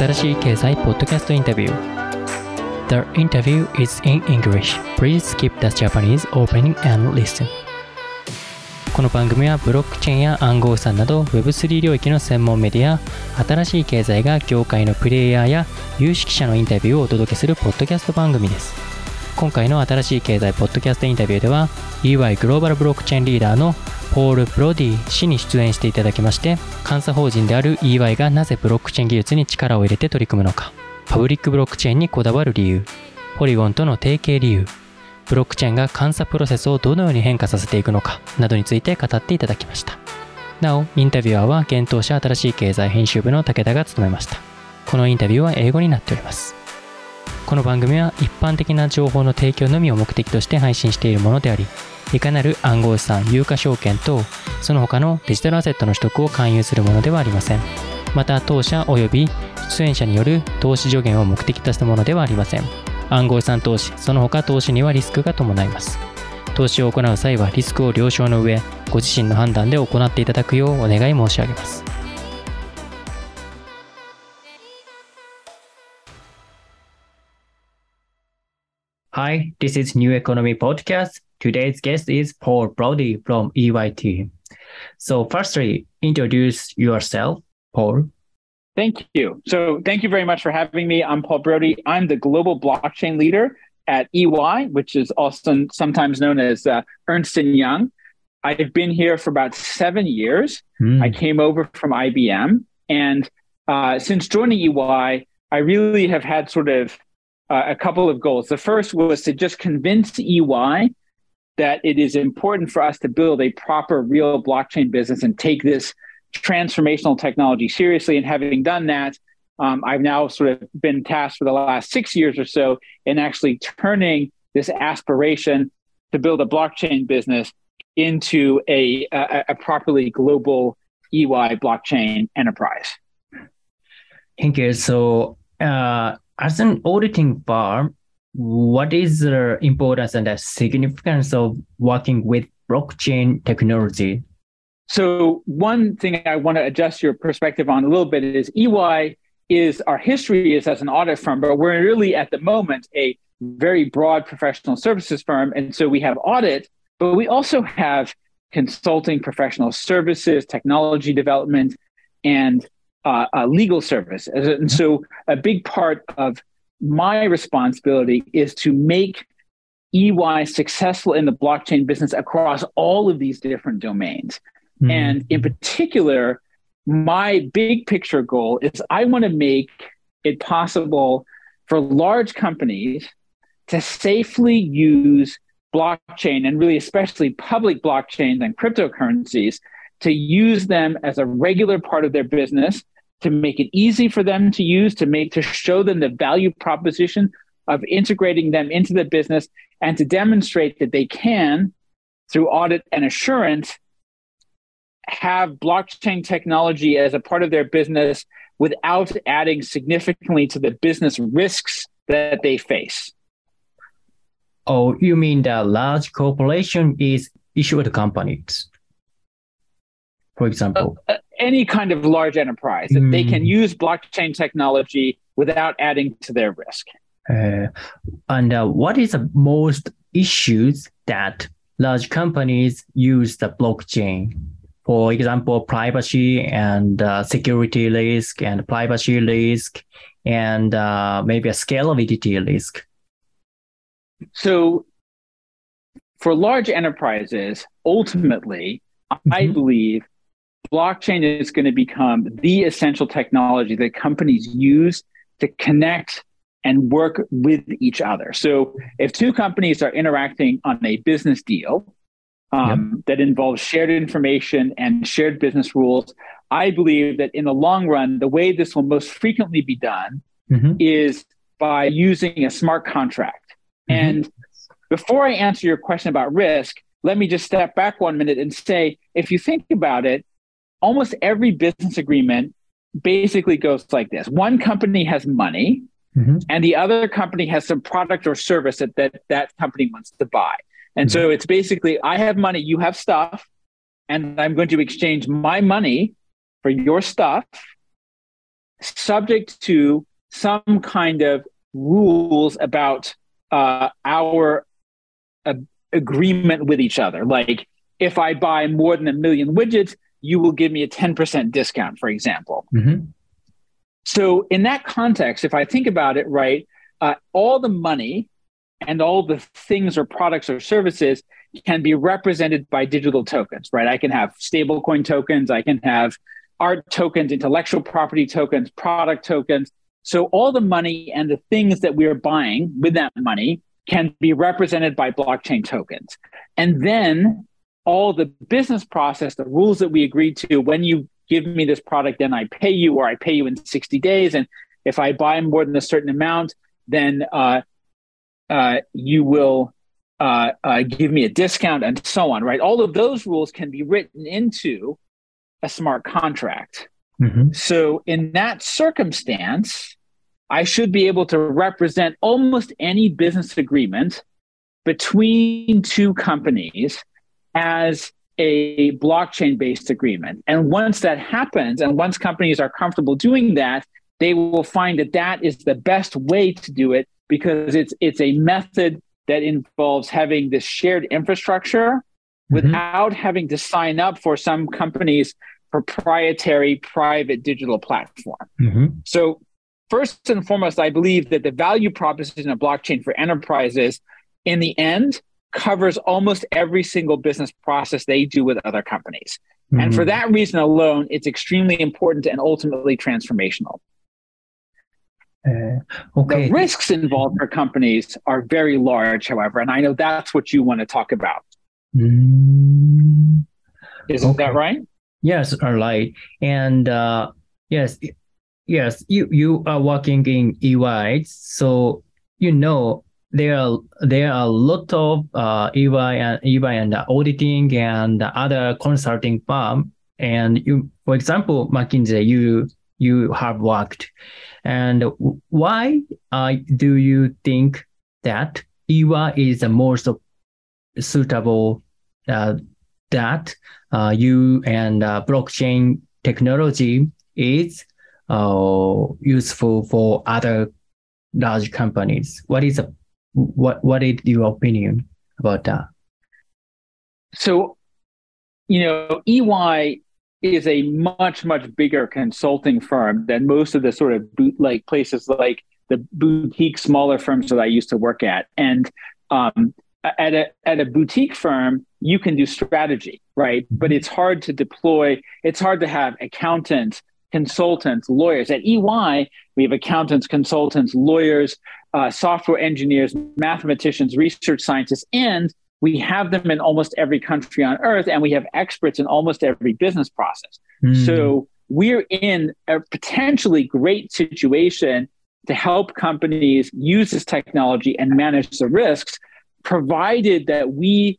新しい経済ポッドキャストインタビュー The interview is in English. Please skip the Japanese opening and listen. この番組はブロックチェーンや暗号資産など Web3 領域の専門メディア新しい経済が業界のプレイヤーや有識者のインタビューをお届けするポッドキャスト番組です今回の新しい経済ポッドキャストインタビューでは EY グローバルブロックチェーンリーダーのポール・プロディ氏に出演していただきまして監査法人である EY がなぜブロックチェーン技術に力を入れて取り組むのか。パブリックブロックチェーンにこだわる理由。ポリゴンとの提携理由。ブロックチェーンが監査プロセスをどのように変化させていくのか。などについて語っていただきました。なおインタビュアーは現当社新しい経済編集部の武田が務めました。このインタビューは英語になっております。この番組は一般的な情報の提供のみを目的として配信しているものでありいかなる暗号資産有価証券等その他のデジタルアセットの取得を勧誘するものではありません。また当社及び出演者による投資助言を目的としたものではありません。暗号資産投資その他投資にはリスクが伴います。投資を行う際はリスクを了承の上ご自身の判断で行っていただくようお願い申し上げます。Hi, this is New Economy Podcast. Today's guest is Paul Brody from EYT. So, firstly, introduce yourself, Paul. Thank you. So, thank you very much for having me. I'm Paul Brody. I'm the global blockchain leader at EY, which is also sometimes known as uh, Ernst Young. I've been here for about seven years. Mm. I came over from IBM, and uh, since joining EY, I really have had sort of uh, a couple of goals. The first was to just convince EY that it is important for us to build a proper, real blockchain business and take this transformational technology seriously. And having done that, um, I've now sort of been tasked for the last six years or so in actually turning this aspiration to build a blockchain business into a, a, a properly global EY blockchain enterprise. Thank you. So, uh, as an auditing firm, what is the importance and the significance of working with blockchain technology? So, one thing I want to adjust your perspective on a little bit is EY is our history is as an audit firm, but we're really at the moment a very broad professional services firm. And so we have audit, but we also have consulting, professional services, technology development, and uh, uh, legal service. And so a big part of my responsibility is to make EY successful in the blockchain business across all of these different domains. Mm-hmm. And in particular, my big picture goal is I want to make it possible for large companies to safely use blockchain and really especially public blockchains and cryptocurrencies to use them as a regular part of their business to make it easy for them to use, to make to show them the value proposition of integrating them into the business, and to demonstrate that they can, through audit and assurance, have blockchain technology as a part of their business without adding significantly to the business risks that they face. Oh, you mean the large corporation is issued companies? For example, uh, uh, any kind of large enterprise that mm. they can hmm. use blockchain technology without adding to their risk. Uh, and uh, what is the most issues that large companies use the blockchain? For example, privacy and uh, security risk and privacy risk and uh, maybe a scalability risk. So for large enterprises, ultimately, mm-hmm. I believe blockchain is going to become the essential technology that companies use to connect and work with each other. So if two companies are interacting on a business deal um, yep. that involves shared information and shared business rules, I believe that in the long run, the way this will most frequently be done mm-hmm. is by using a smart contract. Mm-hmm. And before I answer your question about risk, let me just step back one minute and say if you think about it, almost every business agreement basically goes like this one company has money mm-hmm. and the other company has some product or service that that, that company wants to buy and mm-hmm. so it's basically i have money you have stuff and i'm going to exchange my money for your stuff subject to some kind of rules about uh, our uh, agreement with each other. Like if I buy more than a million widgets, you will give me a 10% discount, for example. Mm-hmm. So, in that context, if I think about it right, uh, all the money and all the things or products or services can be represented by digital tokens, right? I can have stablecoin tokens, I can have art tokens, intellectual property tokens, product tokens. So all the money and the things that we are buying with that money can be represented by blockchain tokens. And then all the business process, the rules that we agreed to when you give me this product, then I pay you, or I pay you in 60 days. And if I buy more than a certain amount, then uh, uh, you will uh, uh give me a discount and so on, right? All of those rules can be written into a smart contract. Mm-hmm. So, in that circumstance, I should be able to represent almost any business agreement between two companies as a blockchain based agreement. And once that happens, and once companies are comfortable doing that, they will find that that is the best way to do it because it's it's a method that involves having this shared infrastructure mm-hmm. without having to sign up for some company's proprietary private digital platform. Mm-hmm. So first and foremost, I believe that the value proposition of blockchain for enterprises in the end covers almost every single business process they do with other companies. Mm-hmm. And for mm-hmm. that reason alone, it's extremely important and ultimately transformational. Uh, okay. The risks involved for companies are very large, however, and I know that's what you want to talk about. Mm, Isn't okay. that right? Yes, right. And uh, yes, yes, you you are working in EY, so you know there are there are a lot of uh, EY and EY and auditing and other consulting firm. And you, for example, McKinsey, you you have worked, and why uh, do you think that EY is the most suitable uh, that uh, you and uh, blockchain technology is uh, useful for other large companies? What is a what what is your opinion about that? So, you know, EY is a much much bigger consulting firm than most of the sort of boot like places like the boutique smaller firms that I used to work at, and um, at a at a boutique firm you can do strategy right? But it's hard to deploy it's hard to have accountants consultants lawyers. At ey we have accountants consultants lawyers uh, software engineers, mathematicians, research scientists, and we have them in almost every country on earth, and we have experts in almost every business process. Mm. So we're in a potentially great situation to help companies use this technology and manage the risks, provided that we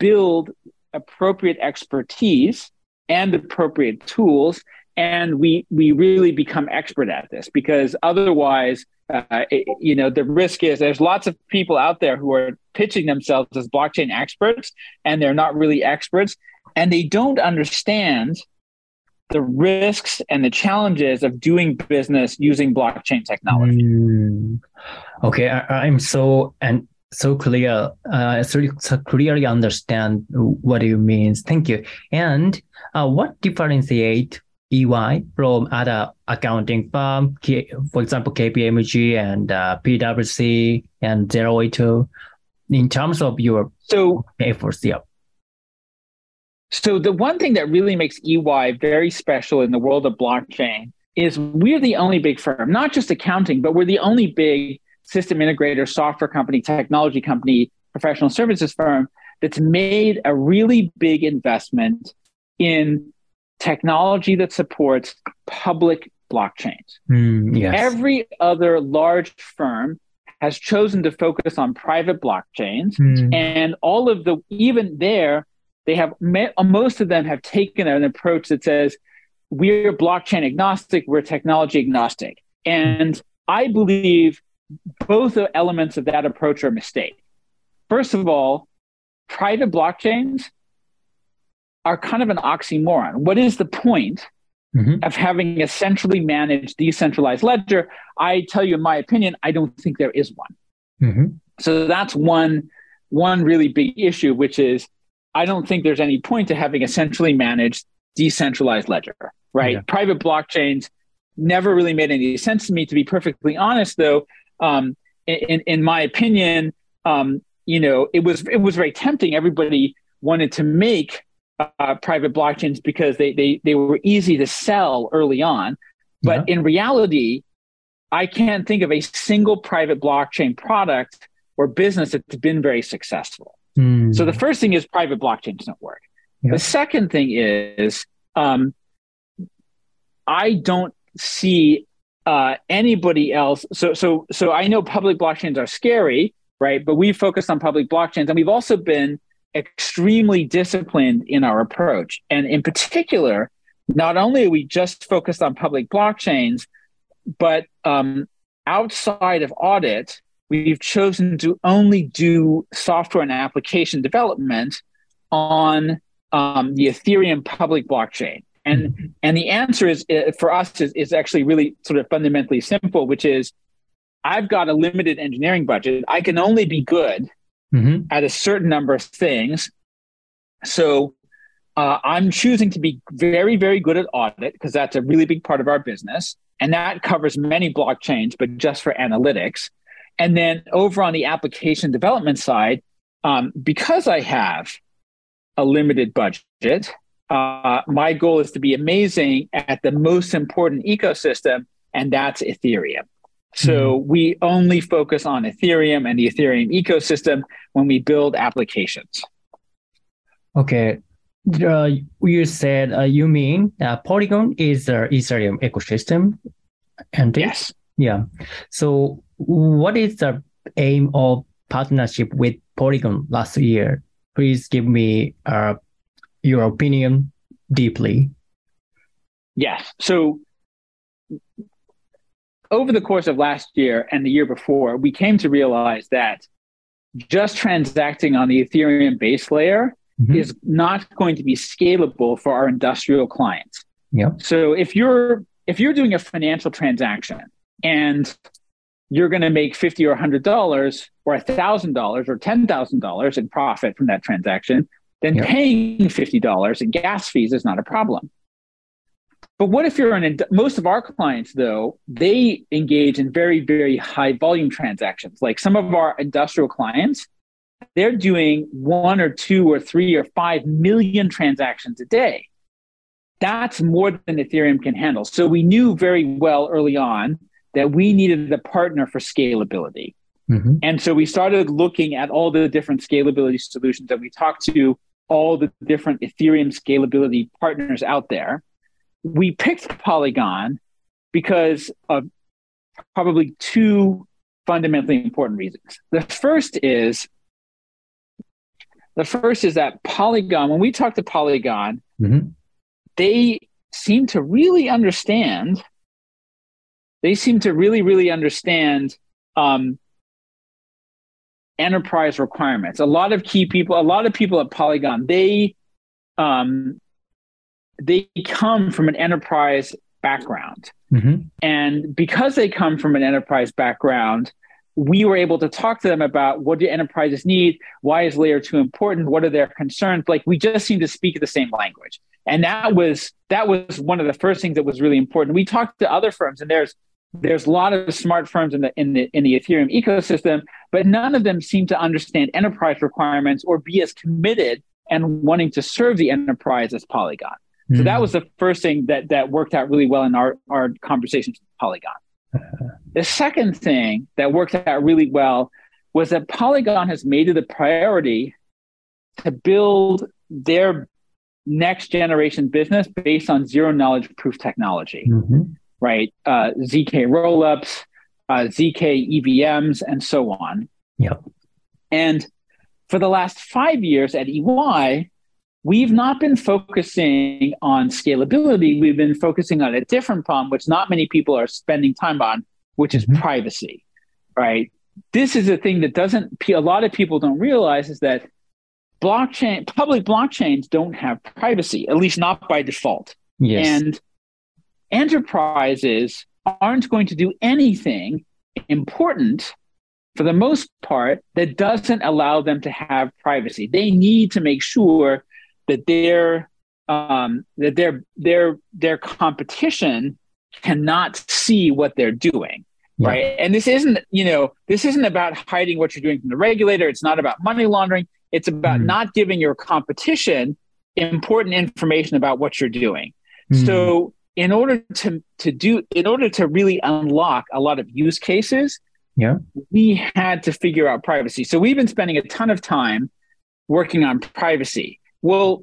build appropriate expertise and appropriate tools and we we really become expert at this because otherwise uh, it, you know the risk is there's lots of people out there who are pitching themselves as blockchain experts and they're not really experts and they don't understand the risks and the challenges of doing business using blockchain technology. Mm. okay I, am so and so clear uh so, so clearly understand what you means thank you. And uh, what differentiate EY from other accounting firm, for example, KPMG and uh, PwC and Deloitte, in terms of your so efforts? Yeah. So the one thing that really makes EY very special in the world of blockchain is we're the only big firm, not just accounting, but we're the only big system integrator, software company, technology company, professional services firm that's made a really big investment in technology that supports public blockchains. Mm, yes. Every other large firm has chosen to focus on private blockchains, mm. and all of the even there, they have most of them have taken an approach that says we're blockchain agnostic, we're technology agnostic, and I believe both elements of that approach are a mistake. First of all, private blockchains are kind of an oxymoron. What is the point mm-hmm. of having a centrally managed decentralized ledger, I tell you, in my opinion, I don't think there is one. Mm-hmm. So that's one one really big issue, which is I don't think there's any point to having a centrally managed decentralized ledger, right? Yeah. Private blockchains never really made any sense to me. To be perfectly honest, though, um, in in my opinion, um, you know, it was it was very tempting. Everybody wanted to make uh, private blockchains because they they they were easy to sell early on, but yeah. in reality, I can't think of a single private blockchain product or business that's been very successful. Mm. So the first thing is private blockchains don't work. The second thing is um, I don't see uh, anybody else. So so so I know public blockchains are scary, right? But we focused on public blockchains, and we've also been extremely disciplined in our approach. And in particular, not only are we just focused on public blockchains, but um, outside of audit, we've chosen to only do software and application development on um, the Ethereum public blockchain. And mm-hmm. and the answer is uh, for us is, is actually really sort of fundamentally simple, which is I've got a limited engineering budget. I can only be good mm-hmm. at a certain number of things. So uh, I'm choosing to be very, very good at audit because that's a really big part of our business. And that covers many blockchains, but just for analytics. And then over on the application development side, um, because I have a limited budget, uh, my goal is to be amazing at the most important ecosystem, and that's Ethereum. So mm-hmm. we only focus on Ethereum and the Ethereum ecosystem when we build applications. Okay. Uh, you said uh, you mean uh, Polygon is the Ethereum ecosystem, and yes, yeah. So, what is the aim of partnership with Polygon last year? Please give me uh, your opinion deeply. Yes. So over the course of last year and the year before, we came to realize that just transacting on the Ethereum base layer mm-hmm. is not going to be scalable for our industrial clients. Yeah. So if you're if you're doing a financial transaction and you're going to make fifty or hundred dollars or thousand dollars or ten thousand dollars in profit from that transaction, then yep. paying fifty dollars in gas fees is not a problem. But what if you're an most of our clients though they engage in very very high volume transactions. Like some of our industrial clients, they're doing one or two or three or five million transactions a day. That's more than Ethereum can handle. So we knew very well early on that we needed a partner for scalability. Mm-hmm. And so we started looking at all the different scalability solutions that we talked to all the different Ethereum scalability partners out there we picked Polygon because of probably two fundamentally important reasons. The first is the first is that Polygon, when we talk to Polygon, mm-hmm. they seem to really understand. They seem to really, really understand um, enterprise requirements. A lot of key people, a lot of people at Polygon, they um, they come from an enterprise background. Mm-hmm. And because they come from an enterprise background, we were able to talk to them about what do enterprises need? Why is layer two important? What are their concerns? Like we just seem to speak the same language. And that was that was one of the first things that was really important. We talked to other firms and there's there's a lot of smart firms in the in the in the Ethereum ecosystem, but none of them seem to understand enterprise requirements or be as committed and wanting to serve the enterprise as Polygon. So mm. that was the first thing that that worked out really well in our our conversations with Polygon. Uh-huh. The second thing that worked out really well was that Polygon has made it a priority to build their next generation business based on zero knowledge proof technology, mm-hmm. right? Uh, ZK rollups, uh, ZK EVMs, and so on. Yep. And for the last five years at EY, we've not been focusing on scalability. We've been focusing on a different problem, which not many people are spending time on, which is mm-hmm. privacy, right? This is a thing that doesn't, a lot of people don't realize is that blockchain, public blockchains don't have privacy, at least not by default. Yes. And enterprises aren't going to do anything important for the most part that doesn't allow them to have privacy. They need to make sure that their um, that their their their competition cannot see what they're doing yeah. right? And this isn't you know this isn't about hiding what you're doing from the regulator. It's not about money laundering. It's about mm. not giving your competition important information about what you're doing. Mm. so in order to to do in order to really unlock a lot of use cases yeah. we had to figure out privacy. So we've been spending a ton of time working on privacy well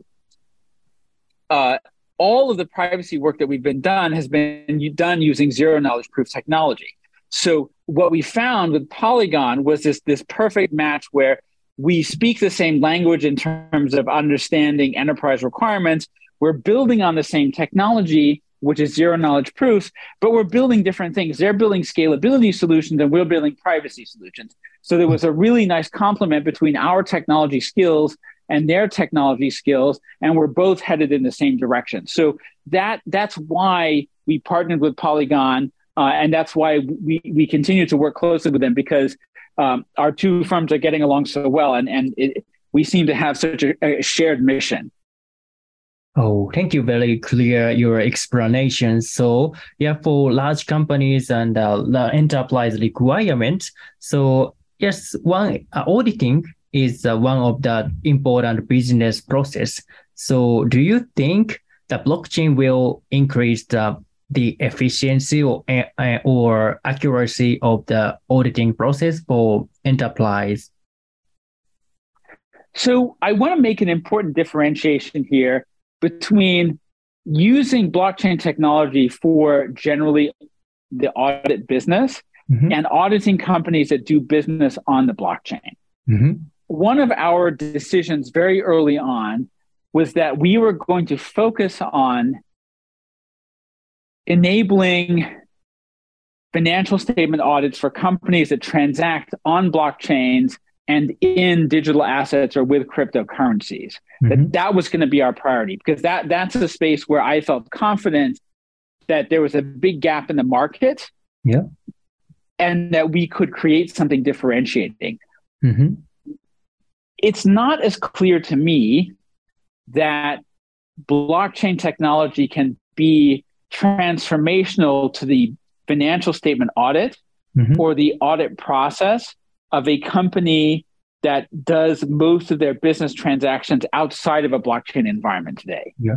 uh, all of the privacy work that we've been done has been done using zero knowledge proof technology. So what we found with Polygon was this this perfect match where we speak the same language in terms of understanding enterprise requirements. We're building on the same technology, which is zero knowledge proofs, but we're building different things. They're building scalability solutions and we're building privacy solutions. So there was a really nice complement between our technology skills and their technology skills and we're both headed in the same direction so that that's why we partnered with polygon uh, and that's why we, we continue to work closely with them because um, our two firms are getting along so well and, and it, we seem to have such a, a shared mission Oh, thank you. Very clear your explanation. So, yeah, for large companies and uh, enterprise requirements. So, yes, one uh, auditing is uh, one of the important business process. So do you think the blockchain will increase the the efficiency or, uh, or accuracy of the auditing process for enterprise? So I want to make an important differentiation here between using blockchain technology for generally the audit business mm-hmm. and auditing companies that do business on the blockchain. Mm-hmm one of our decisions very early on was that we were going to focus on enabling financial statement audits for companies that transact on blockchains and in digital assets or with cryptocurrencies. Mm-hmm. That that was going to be our priority because that that's a space where I felt confident that there was a big gap in the market. Yeah. And that we could create something differentiating. Mm-hmm it's not as clear to me that blockchain technology can be transformational to the financial statement audit mm-hmm. or the audit process of a company that does most of their business transactions outside of a blockchain environment today. Yeah.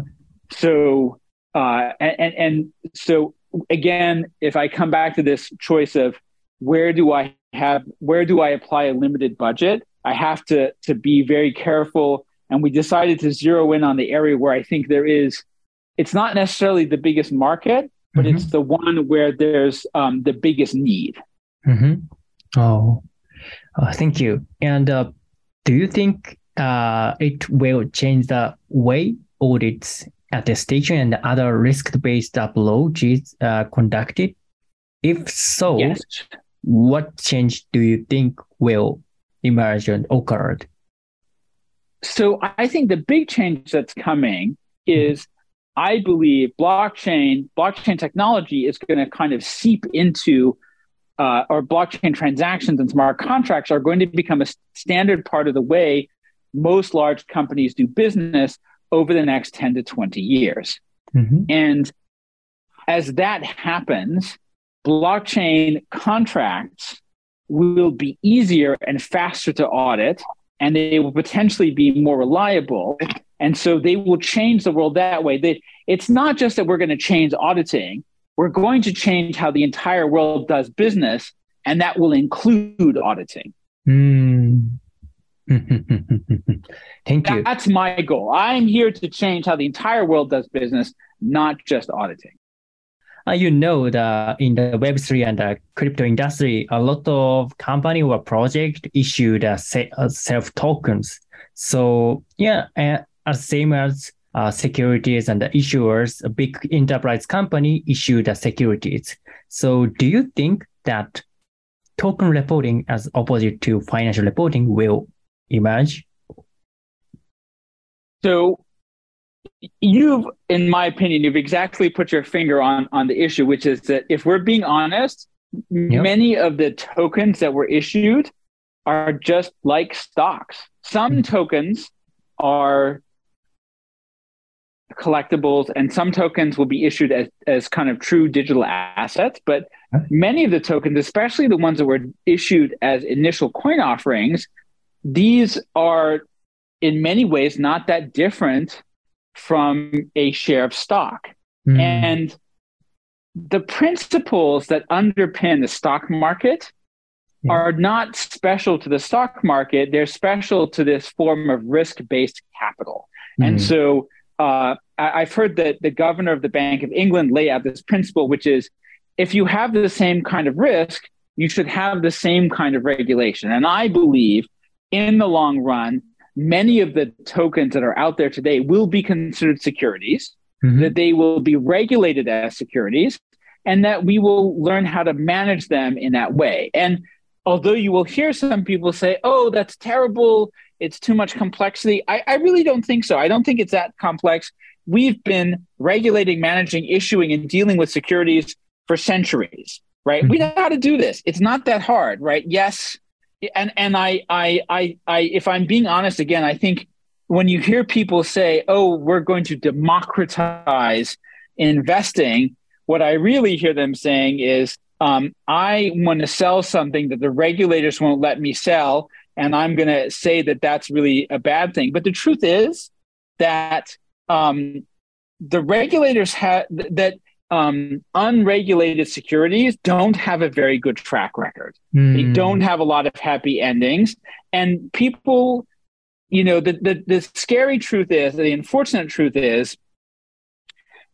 So, uh, and, and so again, if I come back to this choice of where do I have, where do I apply a limited budget? I have to to be very careful. And we decided to zero in on the area where I think there is. It's not necessarily the biggest market, but mm-hmm. it's the one where there's um, the biggest need. Mm-hmm. Oh, uh, thank you. And uh, do you think uh, it will change the way audits attestation and other risk-based approach is uh, conducted? If so, yes. what change do you think will emerged occurred? So I think the big change that's coming is I believe blockchain blockchain technology is going to kind of seep into uh, or blockchain transactions and smart contracts are going to become a standard part of the way most large companies do business over the next 10 to 20 years. Mm-hmm. And as that happens, blockchain contracts will be easier and faster to audit, and they will potentially be more reliable. And so they will change the world that way. That it's not just that we're going to change auditing, we're going to change how the entire world does business, and that will include auditing. Mm. Thank you. That's my goal. I'm here to change how the entire world does business, not just auditing uh, you know that in the Web three and the crypto industry, a lot of company or project issued uh, self tokens. So yeah, uh, same as uh, securities and the issuers, a big enterprise company issued the securities. So do you think that token reporting as opposite to financial reporting will emerge? So you've, in my opinion, you've exactly put your finger on on the issue, which is that if we're being honest, yep. many of the tokens that were issued are just like stocks. Some mm-hmm. tokens are collectibles and some tokens will be issued as, as kind of true digital assets but many of the tokens especially the ones that were issued as initial coin offerings these are in many ways not that different from a share of stock. Mm. And the principles that underpin the stock market yeah. are not special to the stock market, they're special to this form of risk based capital. Mm. And so uh, I, have heard that the governor of the Bank of England lay out this principle, which is if you have the same kind of risk, you should have the same kind of regulation. And I believe in the long run, many of the tokens that are out there today will be considered securities, mm-hmm. that they will be regulated as securities, and that we will learn how to manage them in that way. And although you will hear some people say, oh, that's terrible, it's too much complexity, I, I really don't think so. I don't think it's that complex. We've been regulating, managing, issuing, and dealing with securities for centuries, right? Mm-hmm. We know how to do this. It's not that hard, right? Yes, and and I, I I I if I'm being honest again, I think when you hear people say, "Oh, we're going to democratize investing," what I really hear them saying is, um, "I want to sell something that the regulators won't let me sell, and I'm going to say that that's really a bad thing." But the truth is that um, the regulators have that um, unregulated securities don't have a very good track record. Mm. They hmm. don't have a lot of happy endings. And people, you know, the, the, the scary truth is, the unfortunate truth is,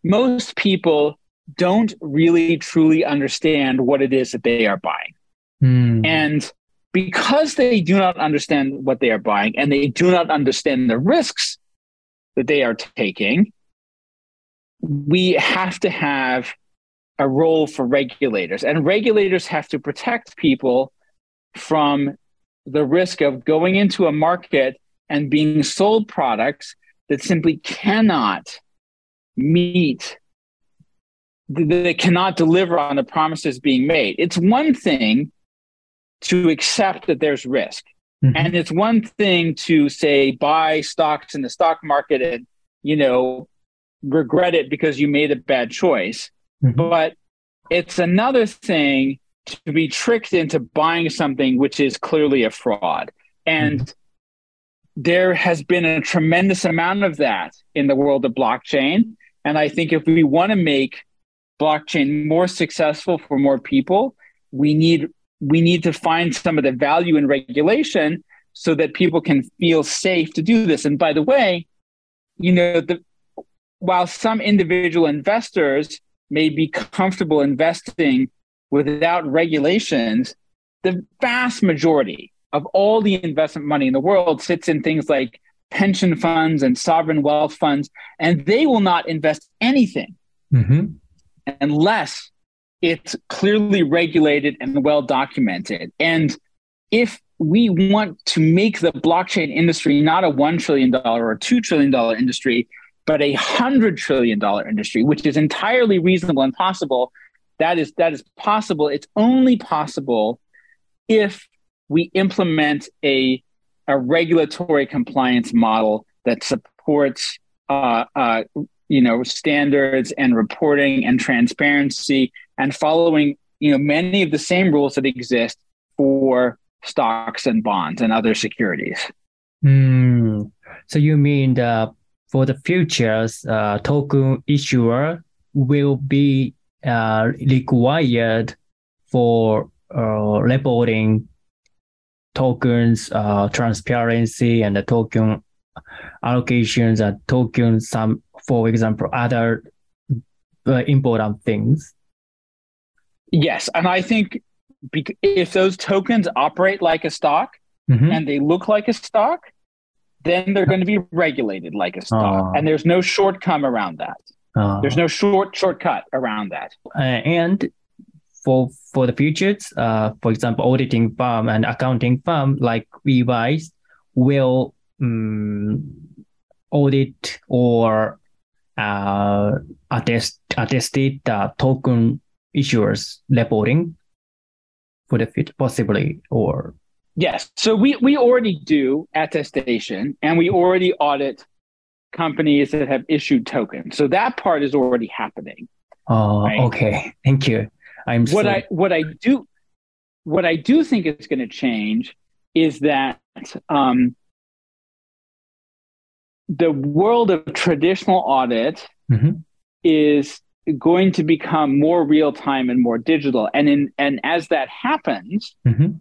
most people don't really truly understand what it is that they are buying. Mm. And because they do not understand what they are buying and they do not understand the risks that they are taking, we have to have a role for regulators, and regulators have to protect people from the risk of going into a market and being sold products that simply cannot meet that cannot deliver on the promises being made. It's one thing to accept that there's risk. Mm-hmm. And it's one thing to say buy stocks in the stock market and you know regret it because you made a bad choice. Mm-hmm. But it's another thing to be tricked into buying something which is clearly a fraud. And mm-hmm. there has been a tremendous amount of that in the world of blockchain. And I think if we want to make blockchain more successful for more people, we need we need to find some of the value in regulation so that people can feel safe to do this. And by the way, you know, the while some individual investors may be comfortable investing without regulations, the vast majority of all the investment money in the world sits in things like pension funds and sovereign wealth funds, and they will not invest anything mm-hmm. unless it's clearly regulated and well documented. And if we want to make the blockchain industry not a $1 trillion or $2 trillion industry, but a hundred trillion dollar industry, which is entirely reasonable and possible, that is that is possible. It's only possible if we implement a a regulatory compliance model that supports uh, uh, you know standards and reporting and transparency and following you know many of the same rules that exist for stocks and bonds and other securities. Mm. So you mean the for the futures, uh, token issuer will be uh, required for uh, reporting tokens uh, transparency and the token allocations and token some for example other uh, important things yes and i think if those tokens operate like a stock mm-hmm. and they look like a stock then they're going to be regulated like a stock, and there's no shortcome around that. There's no short shortcut around that. Uh, and for for the futures, uh, for example, auditing firm and accounting firm like EY will um, audit or uh, attest, attested uh, token issuers reporting for the future, possibly, or Yes. So we, we already do attestation and we already audit companies that have issued tokens. So that part is already happening. Oh, right? okay. Thank you. I'm what so... I what I do what I do think is going to change is that um, the world of traditional audit mm-hmm. is going to become more real time and more digital. And in and as that happens, mm-hmm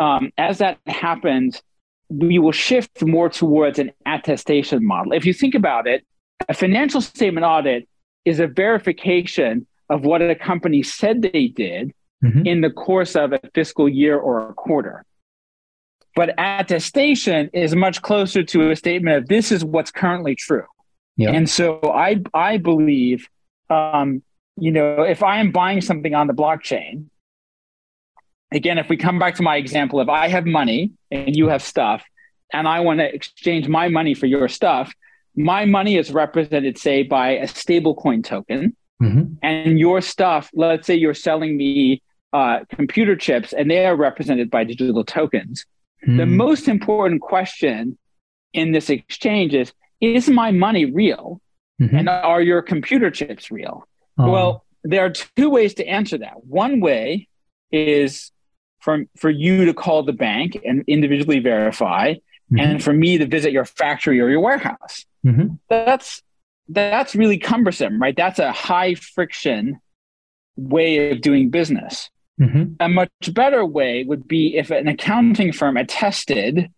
um, as that happens, we will shift more towards an attestation model. If you think about it, a financial statement audit is a verification of what a company said they did mm-hmm. in the course of a fiscal year or a quarter. But attestation is much closer to a statement of this is what's currently true. Yeah. And so I I believe um, you know, if I am buying something on the blockchain, again, if we come back to my example, if I have money and you have stuff, and I want to exchange my money for your stuff, my money is represented, say, by a stablecoin token. Mm-hmm. And your stuff, let's say you're selling me uh, computer chips and they are represented by digital tokens. Mm-hmm. The most important question in this exchange is Is my money real? Mm-hmm. And are your computer chips real? Oh. Well, there are two ways to answer that. One way is for, for you to call the bank and individually verify, mm-hmm. and for me to visit your factory or your warehouse. Mm-hmm. That's that's really cumbersome, right? That's a high friction way of doing business. Mm-hmm. A much better way would be if an accounting firm attested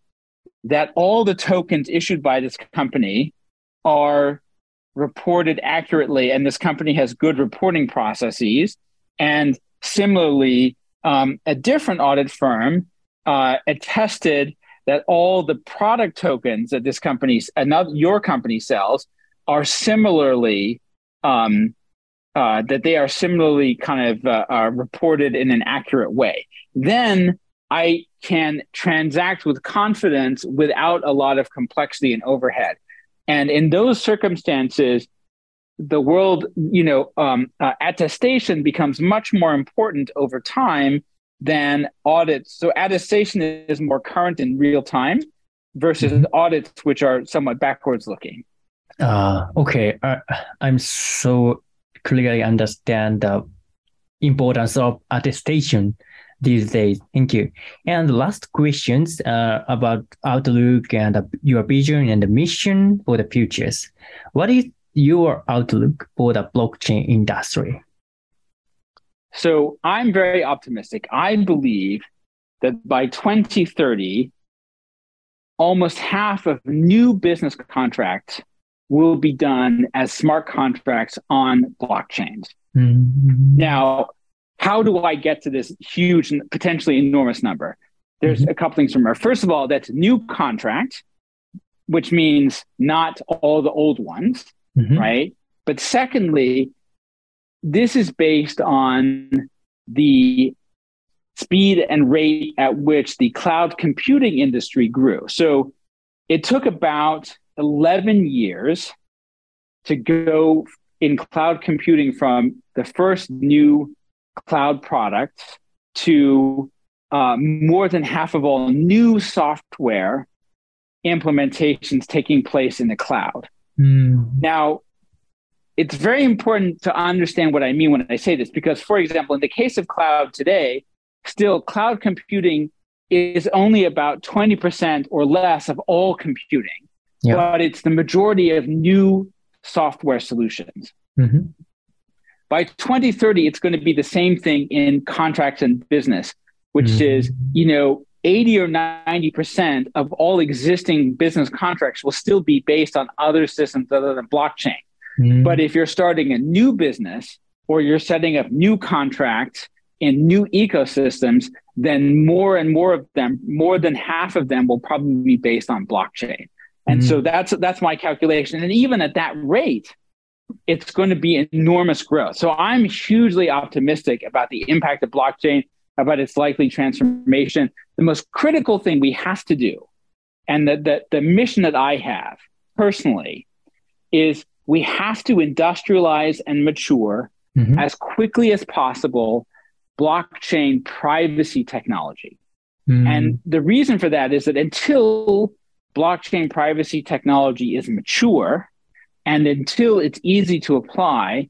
that all the tokens issued by this company are reported accurately and this company has good reporting processes and similarly um, a different audit firm uh, attested that all the product tokens that this company, another your company sells, are similarly um, uh, that they are similarly kind of uh, uh, reported in an accurate way. Then I can transact with confidence without a lot of complexity and overhead. And in those circumstances, the world, you know, um, uh, attestation becomes much more important over time than audits. So attestation is more current in real time versus mm-hmm. audits, which are somewhat backwards looking. Uh, okay, uh, I'm so clearly understand the importance of attestation these days. Thank you. And last questions uh, about outlook and uh, your vision and the mission for the futures. What is your outlook for the blockchain industry? So I'm very optimistic. I believe that by 2030, almost half of new business contracts will be done as smart contracts on blockchains. Mm-hmm. Now, how do I get to this huge and potentially enormous number? There's mm-hmm. a couple things from there. First of all, that's new contract, which means not all the old ones mm-hmm. right? But secondly, this is based on the speed and rate at which the cloud computing industry grew. So it took about 11 years to go in cloud computing from the first new cloud products to uh, more than half of all new software implementations taking place in the cloud. Mm. Now, it's very important to understand what I mean when I say this, because, for example, in the case of cloud today, still cloud computing is only about 20% or less of all computing, yeah. but it's the majority of new software solutions. Mm-hmm. By 2030, it's going to be the same thing in contracts and business, which mm-hmm. is, you know, 80 or 90% of all existing business contracts will still be based on other systems other than blockchain. Mm. But if you're starting a new business or you're setting up new contracts in new ecosystems, then more and more of them, more than half of them will probably be based on blockchain. And mm. so that's that's my calculation. And even at that rate, it's going to be enormous growth. So I'm hugely optimistic about the impact of blockchain about its likely transformation. The most critical thing we have to do, and the, the, the mission that I have personally, is we have to industrialize and mature mm-hmm. as quickly as possible blockchain privacy technology. Mm. And the reason for that is that until blockchain privacy technology is mature and until it's easy to apply,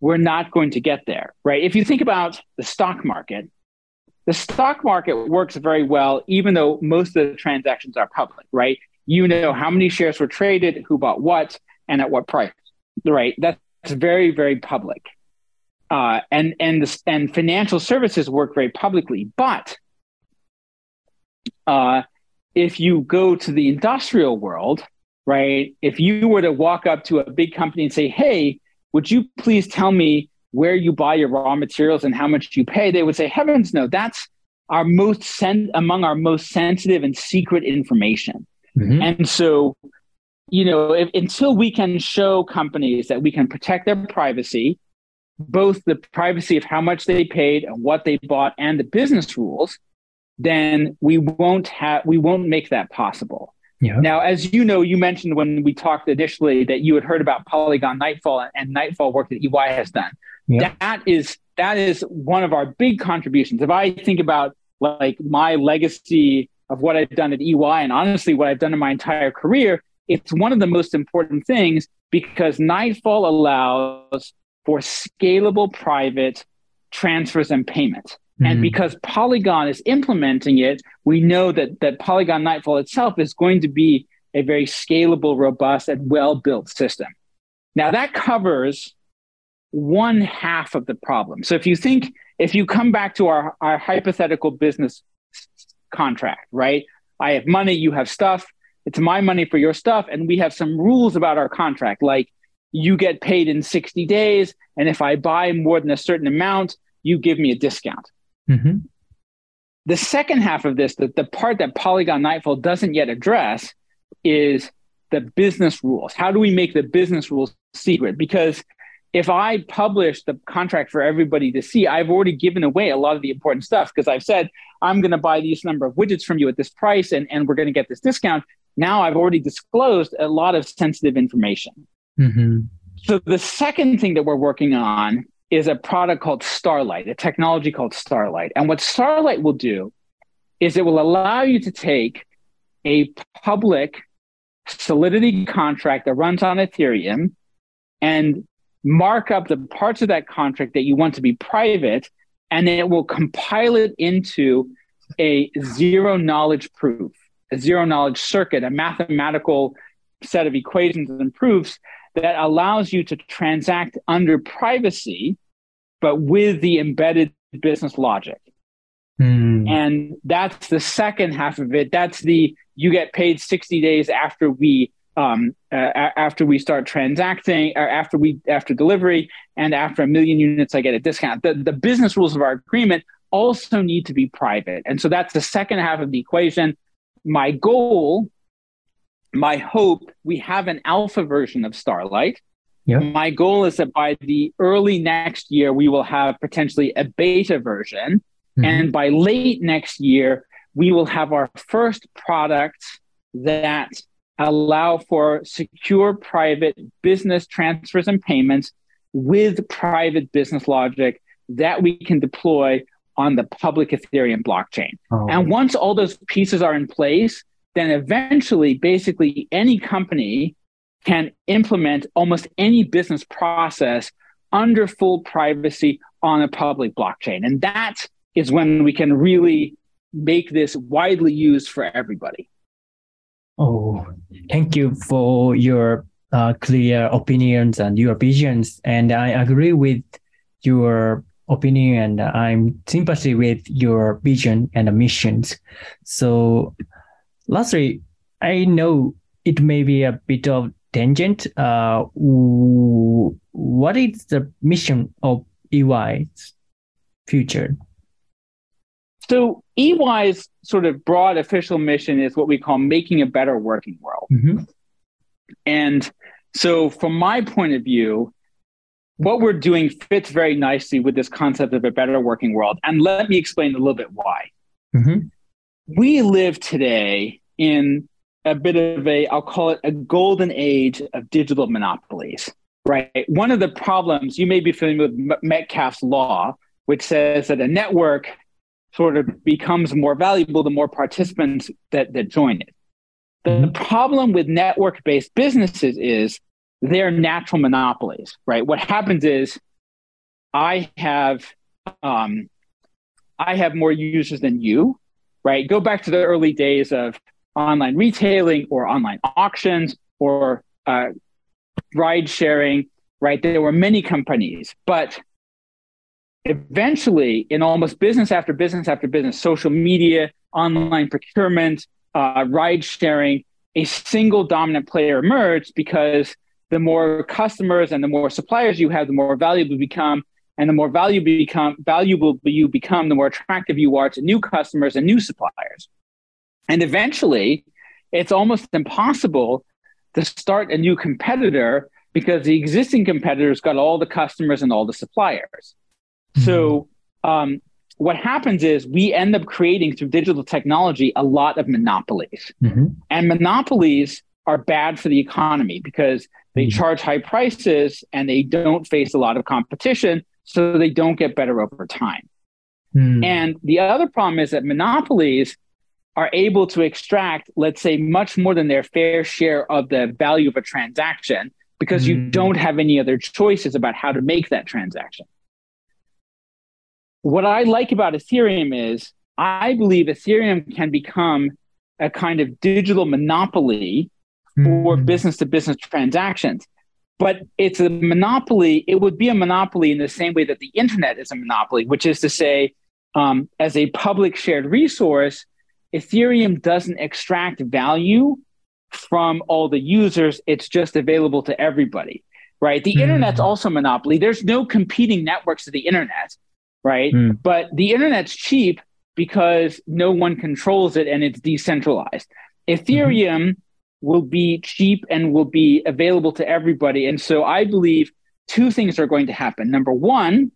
we're not going to get there, right? If you think about the stock market, the stock market works very well, even though most of the transactions are public, right? You know how many shares were traded, who bought what, and at what price, right? That's very, very public. Uh, and and the, and financial services work very publicly, but uh, if you go to the industrial world, right? If you were to walk up to a big company and say, "Hey, would you please tell me where you buy your raw materials and how much you pay, they would say, heavens no, that's our most sen- among our most sensitive and secret information. Mm-hmm. And so, you know, if, until we can show companies that we can protect their privacy, both the privacy of how much they paid and what they bought and the business rules, then we won't have we won't make that possible. Yeah. Now, as you know, you mentioned when we talked initially that you had heard about Polygon Nightfall and Nightfall work that EY has done. Yep. That is that is one of our big contributions. If I think about like my legacy of what I've done at EY and honestly what I've done in my entire career, it's one of the most important things because Nightfall allows for scalable private transfers and payments. Mm-hmm. And because Polygon is implementing it, we know that that Polygon Nightfall itself is going to be a very scalable, robust, and well-built system. Now that covers one half of the problem. So if you think, if you come back to our, our hypothetical business contract, right? I have money, you have stuff, it's my money for your stuff. And we have some rules about our contract, like you get paid in 60 days. And if I buy more than a certain amount, you give me a discount. Mm-hmm. The second half of this, the, the part that Polygon Nightfall doesn't yet address, is the business rules. How do we make the business rules secret? Because if I publish the contract for everybody to see, I've already given away a lot of the important stuff because I've said, I'm going to buy these number of widgets from you at this price and, and we're going to get this discount. Now I've already disclosed a lot of sensitive information. Mm-hmm. So the second thing that we're working on is a product called Starlight, a technology called Starlight. And what Starlight will do is it will allow you to take a public Solidity contract that runs on Ethereum and mark up the parts of that contract that you want to be private, and then it will compile it into a zero knowledge proof, a zero knowledge circuit, a mathematical set of equations and proofs that allows you to transact under privacy, but with the embedded business logic. Mm. And that's the second half of it. That's the you get paid 60 days after we um, uh, after we start transacting or after we after delivery and after a million units i get a discount. The, the business rules of our agreement also need to be private. And so that's the second half of the equation. My goal my hope we have an alpha version of starlight. Yep. my goal is that by the early next year we will have potentially a beta version. Mm-hmm. and by late next year we will have our first product that allow for secure private business transfers and payments with private business logic that we can deploy on the public Ethereum blockchain. Oh. And once all those pieces are in place, then eventually, basically, any company can implement almost any business process under full privacy on a public blockchain. And that is when we can really make this widely used for everybody. Oh, thank you for your uh, clear opinions and your visions. And I agree with your opinion and I'm sympathy with your vision and missions. So lastly, I know it may be a bit of tangent. Uh, what is the mission of EY's future? So EY's sort of broad official mission is what we call making a better working world. Mm-hmm. And so, from my point of view, what we're doing fits very nicely with this concept of a better working world. And let me explain a little bit why. Mm-hmm. We live today in a bit of a, I'll call it a golden age of digital monopolies, right? One of the problems, you may be familiar with Metcalfe's law, which says that a network sort of becomes more valuable the more participants that, that join it. The mm-hmm. problem with network based businesses is they're natural monopolies, right? What happens is I have um, I have more users than you, right? Go back to the early days of online retailing or online auctions or uh, ride sharing, right? There were many companies, but eventually, in almost business after business after business, social media, online procurement, uh, ride sharing, a single dominant player emerged because the more customers and the more suppliers you have, the more valuable you become. And the more valuable become valuable you become, the more attractive you are to new customers and new suppliers. And eventually, it's almost impossible to start a new competitor because the existing competitors got all the customers and all the suppliers. Mm-hmm. So, um, what happens is we end up creating through digital technology a lot of monopolies. Mm-hmm. And monopolies are bad for the economy because they mm-hmm. charge high prices and they don't face a lot of competition, so they don't get better over time. Mm. And the other problem is that monopolies are able to extract, let's say, much more than their fair share of the value of a transaction because mm. you don't have any other choices about how to make that transaction. What I like about Ethereum is I believe Ethereum can become a kind of digital monopoly for business to business transactions. But it's a monopoly, it would be a monopoly in the same way that the internet is a monopoly, which is to say, um, as a public shared resource, Ethereum doesn't extract value from all the users. It's just available to everybody, right? The mm. internet's also a monopoly. There's no competing networks to the internet, right? Mm. But the internet's cheap because no one controls it and it's decentralized. Ethereum mm. will be cheap and will be available to everybody. And so I believe two things are going to happen. Number one,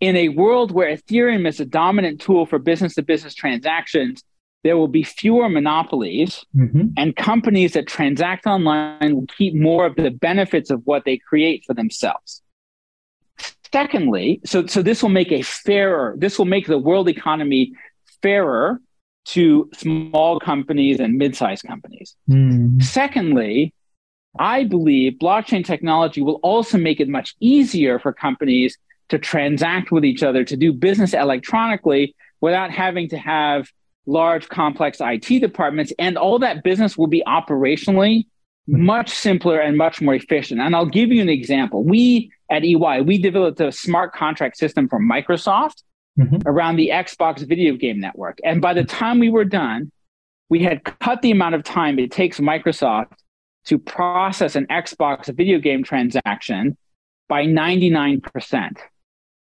in a world where Ethereum is a dominant tool for business to business transactions, there will be fewer monopolies mm-hmm. and companies that transact online will keep more of the benefits of what they create for themselves. Secondly, so, so this will make a fairer, this will make the world economy fairer to small companies and mid-sized companies. Mm. Secondly, I believe blockchain technology will also make it much easier for companies to transact with each other, to do business electronically without having to have large, complex IT departments. And all that business will be operationally much simpler and much more efficient. And I'll give you an example. We at EY, we developed a smart contract system for Microsoft mm-hmm. around the Xbox video game network. And by the time we were done, we had cut the amount of time it takes Microsoft to process an Xbox video game transaction by 99%.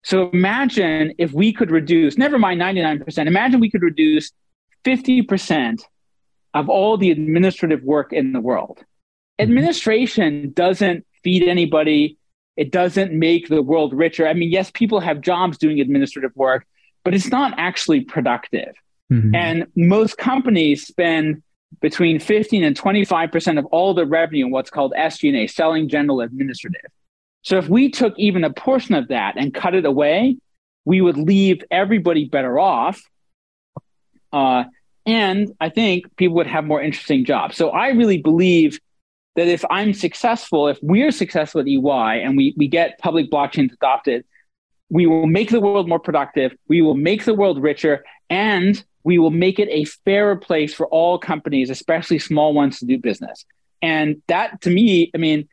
So imagine if we could reduce, never mind 99%, imagine we could reduce 50% of all the administrative work in the world. Mm-hmm. Administration doesn't feed anybody. It doesn't make the world richer. I mean, yes, people have jobs doing administrative work, but it's not actually productive. Mm-hmm. And most companies spend between 15 and 25% of all the revenue in what's called SG&A, selling general administrative. So if we took even a portion of that and cut it away, we would leave everybody better off. Uh, and I think people would have more interesting jobs. So I really believe that if I'm successful, if we're successful at EY and we, we get public blockchains adopted, we will make the world more productive, we will make the world richer, and we will make it a fairer place for all companies, especially small ones, to do business. And that to me, I mean,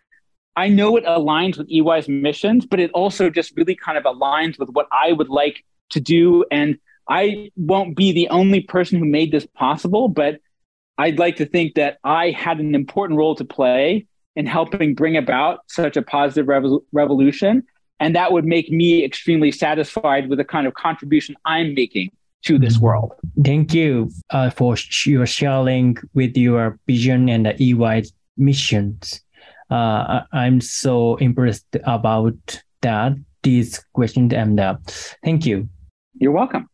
I know it aligns with EY's missions, but it also just really kind of aligns with what I would like to do. And I won't be the only person who made this possible, but I'd like to think that I had an important role to play in helping bring about such a positive revo- revolution. And that would make me extremely satisfied with the kind of contribution I'm making to this world. Thank you uh, for your sharing with your vision and the EY missions uh, I'm so impressed about that these questions and uh, thank you. You're welcome.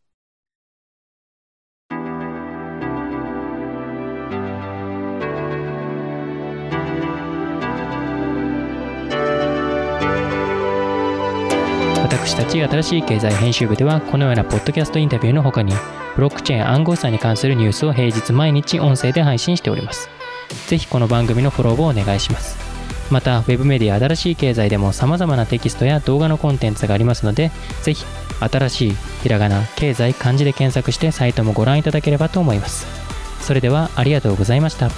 私たち新しい経済編集部ではこのようなポッドキャストインタビューの他にブロックチェーン暗号資産に関するニュースを平日毎日音声で配信しております。ぜひこの番組のフォローをお願いします。また、ウェブメディア新しい経済でも様々なテキストや動画のコンテンツがありますので、ぜひ新しいひらがな、経済、漢字で検索してサイトもご覧いただければと思います。それではありがとうございました。